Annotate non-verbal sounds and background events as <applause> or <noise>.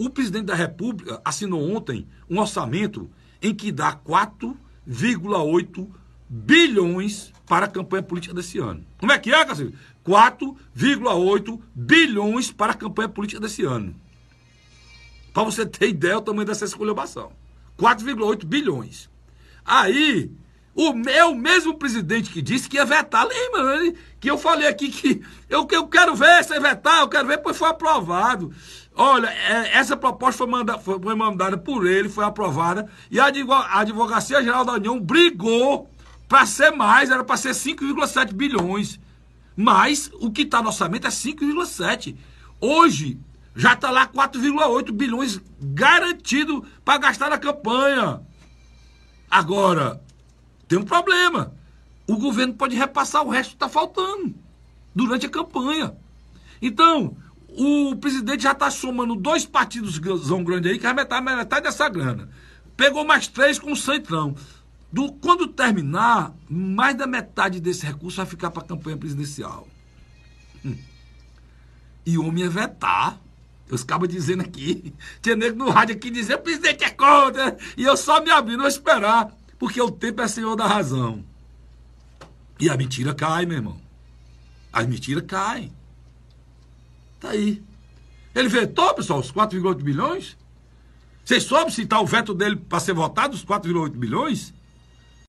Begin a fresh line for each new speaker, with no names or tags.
O presidente da República assinou ontem um orçamento em que dá 4,8 bilhões para a campanha política desse ano. Como é que é, Cacilho? 4,8 bilhões para a campanha política desse ano. Para você ter ideia do tamanho dessa esculhambação. 4,8 bilhões. Aí, o meu mesmo presidente que disse que ia vetar, lembra? Que eu falei aqui que eu, eu quero ver se vetar, eu quero ver, pois foi aprovado. Olha, é, essa proposta foi, manda, foi, mandada por ele, foi aprovada, e a Advocacia Geral da União brigou para ser mais, era para ser 5,7 bilhões. Mas o que está no orçamento é 5,7. Hoje, já está lá 4,8 bilhões garantido para gastar na campanha. Agora, tem um problema. O governo pode repassar o resto que está faltando durante a campanha. Então, o presidente já está somando dois partidos grandes aí, que é metade, metade dessa grana. Pegou mais três com o Centrão. Do, quando terminar, mais da metade desse recurso vai ficar para a campanha presidencial. Hum. E o homem é vetar. Eu acabo dizendo aqui. <laughs> Tinha nego no rádio aqui dizendo, o presidente é contra. E eu só me abri, não esperar. Porque o tempo é senhor da razão. E a mentira cai, meu irmão. As mentiras caem. Tá aí. Ele vetou, pessoal, os 4,8 bilhões? Vocês soubem se está o veto dele para ser votado, os 4,8 bilhões?